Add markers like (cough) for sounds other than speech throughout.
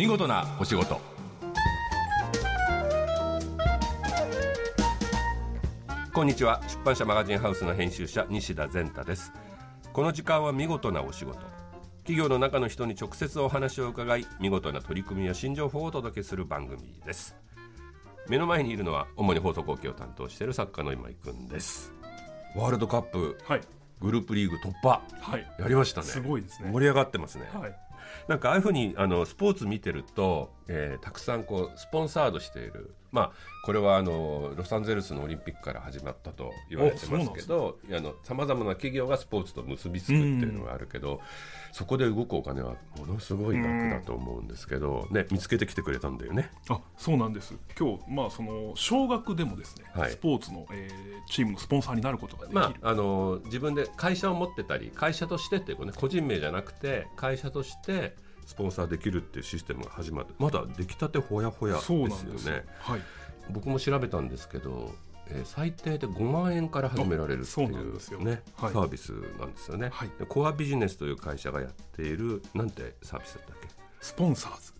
見事なお仕事。こんにちは。出版社マガジンハウスの編集者西田善太です。この時間は見事なお仕事。企業の中の人に直接お話を伺い見事な取り組みや新情報をお届けする番組です。目の前にいるのは主に放送後期を担当している作家の今井くんです。ワールドカップはい、グループリーグ突破。はい、やりましたね。すごいですね。盛り上がってますね、はい、なんかああいうふうにあのスポーツ見てると、えーたくさんこうスポンサードしているまあこれはあのロサンゼルスのオリンピックから始まったと言われてますけどさまざまな企業がスポーツと結びつくっていうのがあるけど、そこで動くお金はものすごい額だと思うんですけど、ね、見つけてきてくれたんだよね。あ、そうなんです。今日まあその少額でもですね、はいスポーツの、えーチームのスポンサーになることができる。まあ、あの自分で会社を持ってたり会社としてっていうかね個人名じゃなくて会社としてスポンサーできるっていうシステムが始まってまだ出来たてほやほやですそうよなんですよ。ね。はい、僕も調べたんですけど、えー最低で5万円から始められるっていうなんですよ。う、ねはい。サービスなんですよね、はい。でコアビジネスという会社がやっているなんてサービスだったっけ？スポンサーズ。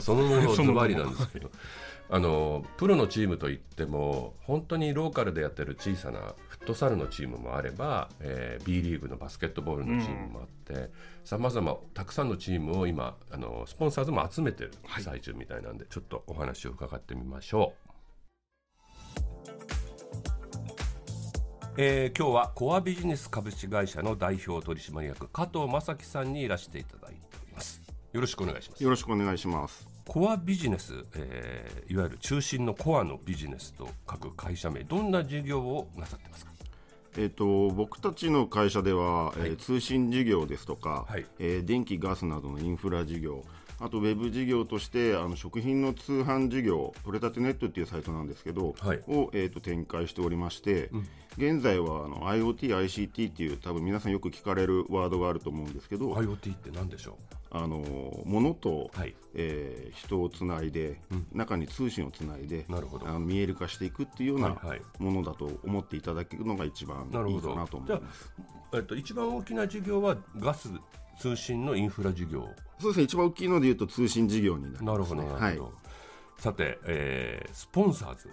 そのものズそのものバリなんですけど (laughs) あのプロのチームといっても本当にローカルでやってる小さなフットサルのチームもあれば、えー B リーグのバスケットボールのチームもあってさまざまたくさんのチームを今あのスポンサーズも集めてるはい最中みたいなんで、ちょっとお話を伺ってみましょう。えー今日はコアビジネス株式会社の代表取締役加藤正樹さんにいらしていただいてよろしくお願いします。よろしくお願いします。コアビジネス、えーいわゆる中心のコアのビジネスと書く会社名どんな事業をなさってますか？えっ、と僕たちの会社では、えー通信事業ですとか、はい。えー電気ガスなどのインフラ事業、あとウェブ事業としてあの食品の通販事業、取れたてネットっていうサイトなんですけど、はい。をえーと展開しておりまして、現在はあの IoT、ICT っていう多分皆さんよく聞かれるワードがあると思うんですけど、IoT って何でしょあの物と、はい。えー人をつないで、中に通信をつないでなるほど。あの見える化していくっていうようなはいはい。ものだと思っていただけるのが一番いいかなと思います。あ、えっと、一番大きな事業はガス通信のインフラ事業そうですね、一番大きいので言うと通信事業になります、ね。なるほどなるほど、はい。さて、えースポンサーズ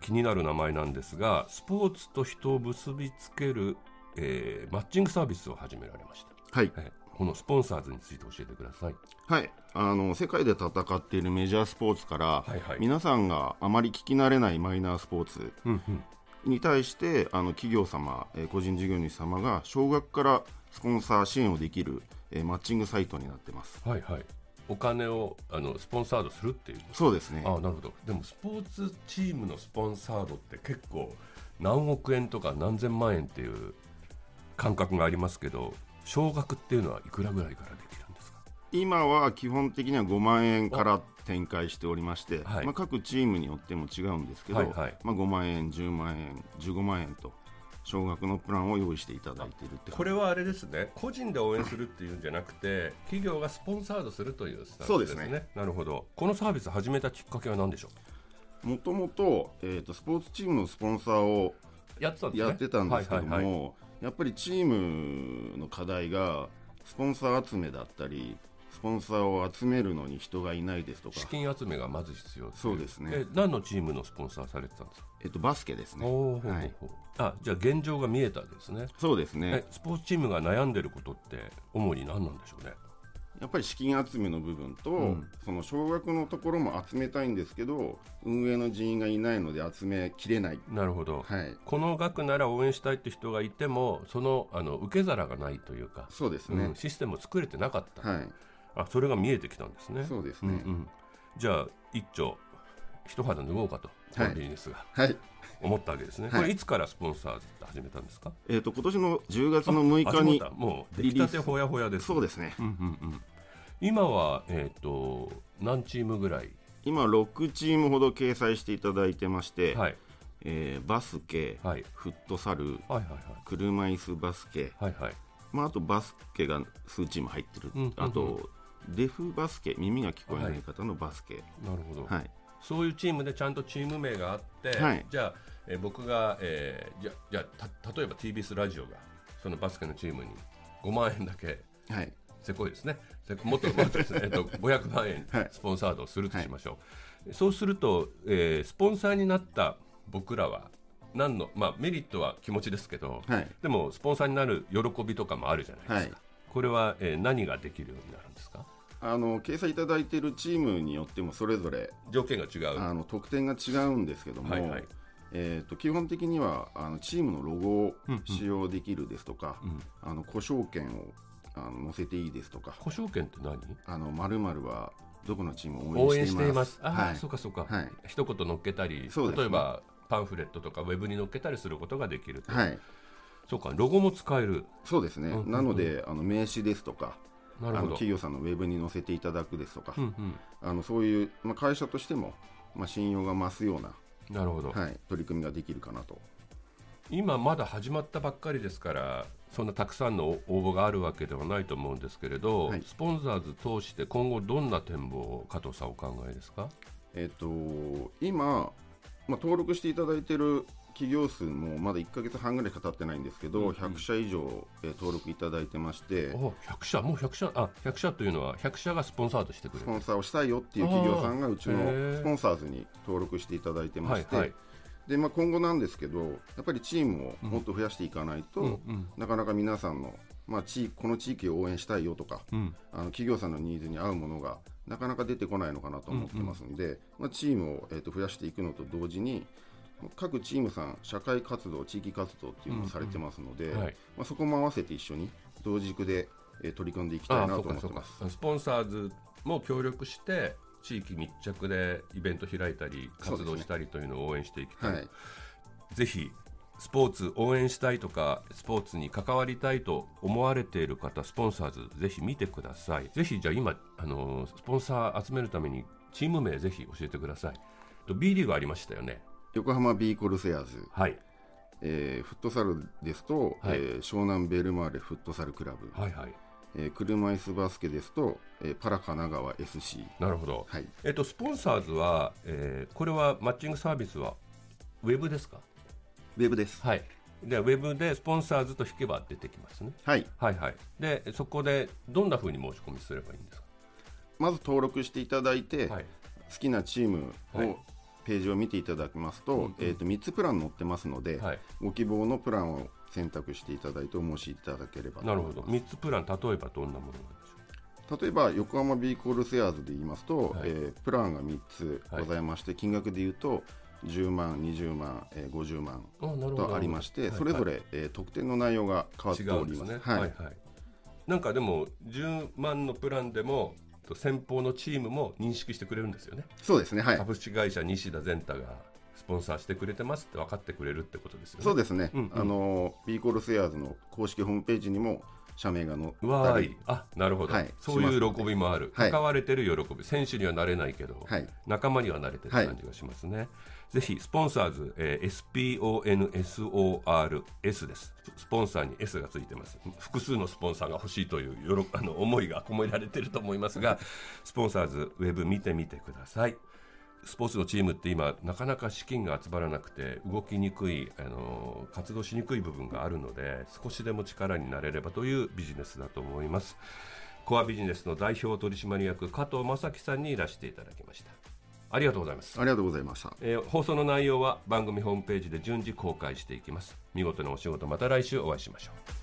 気になる名前なんですがスポーツと人を結びつける、えーマッチングサービスを始められました、はい。はいこのスポンサーズについて教えてくださいはい。あの、世界で戦っているメジャースポーツから、はいはい皆さんがあまり聞き慣れないマイナースポーツうんうんに対して、あの企業様、えー個人事業主様が少額からスポンサー支援をできる、えーマッチングサイトになってます。はいはい。お金をあのスポンサードするっていう？そうですね。あなるほど。でもスポーツチームのスポンサードって結構何億円とか何千万円っていう感覚がありますけど少額っていうのはいくらぐらいからできるんですか？今は基本的には5万円から展開しておりまして、はい。まあ、各チームによっても違うんですけど、はいはい。まあ、5万円、10万円、15万円と少額のプランを用意していただいているってこれはあれですね。個人で応援するっていうんじゃなくて企業がスポンサードするというスタンスですね。ね。なるほど。このサービス始めたきっかけは何でしょもともと,、えー、とスポーツチームのスポンサーをうやってたんですね。やってたんですけども、はいはいはい。やっぱりチームの課題がスポンサー集めだったりスポンサーを集めるのに人がいないですとか。資、金集めがまず必要そうですね。え何のチームのスポンサーされてたんですか？えっとバスケですね。あじゃあ現状が見えたんですね。そうですえねスポーツチームが悩んでることって主に何なんでしょうね？やっぱり資金集めの部分と、ん。その少額のところも集めたいんですけど運営の人員がいないので集めきれない、なるほど、はい、この額なら応援したいって人がいてもそのあの受け皿がないというか、そうですね。うん、システムを作れてなかった、はいあそれが見えてきたんですね。そうですね、うんうん、じゃあ一丁一肌脱ごうかと、このビジネスがはい。思ったわけですね、はい。これいつからスポンサー始めたんですか？えー、と今年の10月の6日にもう出来たてほやほやですそうですね。うんうんうん。今は、えー、と何チームぐらい、今6チームほど掲載していただいてまして、はい、えーバスケ、はい。フットサルはいはい車椅子バスケ、はいはい。はいまあ、あとバスケが数チーム入ってる、うん。あとデフバスケ耳が聞こえない方のバスケ、なるほど、はい。そういうチームでちゃんとチーム名があって、はい。じゃあ、えー僕が、えーじゃじゃあた例えば TBS ラジオがそのバスケのチームに5万円だけはい。せこいですね。もっともっとですね、(laughs) えっと、500万円はい。スポンサードをするとしましょう、そうすると、えースポンサーになった僕らは何の、まあ、メリットは気持ちですけど、はい。でもスポンサーになる喜びとかもあるじゃないですか、これは、えー何ができるようになるんですか？あの掲載いただいているチームによってもそれぞれ条件が違う。あの得点が違うんですけども、はいはい。えー、と基本的にはあのチームのロゴを使用できるですとか、あの故障権をあの載せていいですとか故障権って何？あの〇〇はどこのチームを応応援してています。す。ああ、はい。そうかそうか、はい。一言乗っけたり、ね。例えばパンフレットとかウェブに載っけたりすることができると。はい、そうか、ロゴも使える。そうですね、うんうんうん。なのであの名刺ですとか。あの企業さんのウェブに載せていただくですとか、うんうん、あのそういう、まあ、会社としても、まあ、信用が増すような、なるほど、はい、取り組みができるかなと。今まだ始まったばっかりですから、そんなたくさんの応募があるわけではないと思うんですけれど、はい。スポンサーズ通して今後どんな展望を加藤さんお考えですか？えっ、と今、まあ、登録していただいている企業数もまだ1か月半ぐらいしか経ってないんですけど、うんうん。100社以上、えー登録いただいてまして、お100社、もう100社、あ100社というのは100社がスポンサーとしてくれる。スポン。サーをしたいよっていう企業さんがうちのスポンサーズに登録していただいてまして、はいはい。でまあ、今後なんですけど、やっぱりチームをもっと増やしていかないと、うんうん。なかなか皆さんの、まあ、地この地域を応援したいよとか、うん。あの企業さんのニーズに合うものがなかなか出てこないのかなと思ってますので、まあ、チームを、えー、と増やしていくのと同時に各チームさん社会活動地域活動っていうのをされてますので、はい。まあ、そこも合わせて一緒に同軸で、えー取り組んでいきたいなと思ってます。スポンサーズも協力して地域密着でイベント開いたり活動したりというのを応援していきたい、はい。ぜひスポーツ応援したいとかスポーツに関わりたいと思われている方スポンサーズぜひ見てください。ぜひじゃあ今あのスポンサー集めるためにチーム名ぜひ教えてください。と B リーグありましたよね横浜ビーコルセアーズ、はい。えーフットサルですと、はい。えー湘南ベルマーレフットサルクラブ、はいはい。えー車椅子バスケですと、えーパラ神奈川 SC、なるほど、はい、えっとスポンサーズは、えーこれはマッチングサービスはウェブですか？ウェブです。はい。でウェブでスポンサーズと引けば出てきますね。はい。はいはい。でそこでどんなふうに申し込みすればいいんですか？まず登録していただいて、はい。好きなチームを、はいページを見ていただきますと,、うんうん。えー、と3つプラン載ってますので、はい。ご希望のプランを選択していただいてお申しいただければとなるほど。思います3つプラン例えばどんなものなんでしょう例えば横浜ビー・コルセアーズで言いますと、はい。えープランが3つございまして、金額で言うと10万20万、えー50万とありまして、はいそれぞれ、えー特典の内容が変わって違っております。うんですね。はい。はいはい。なんかでも10万のプランでもと先方のチームも認識してくれるんですよね。そうですねはい株式会社西田善太がスポンサーしてくれてますって分かってくれるってことですよね。そうですね、うんうん。あのビー・コルセアーズの公式ホームページにも社名が載ったりあなるほど、はい。そういう喜びもある、はい。関われてる喜び。選手にはなれないけど、はい。仲間にはなれてる感じがしますね、ぜひスポンサーズ、えー SPONSORS です。スポンサーに S がついてます。複数のスポンサーが欲しいというよろあの思いが込められてると思いますが (laughs) スポンサーズウェブ見てみてくださいスポーツのチームって今なかなか資金が集まらなくて動きにくい、あの活動しにくい部分があるので少しでも力になれればというビジネスだと思います。コアビジネスの代表取締役加藤正樹さんにいらしていただきました。ありがとうございます。ありがとうございました。えー放送の内容は番組ホームページで順次公開していきます。見事なお仕事また来週お会いしましょう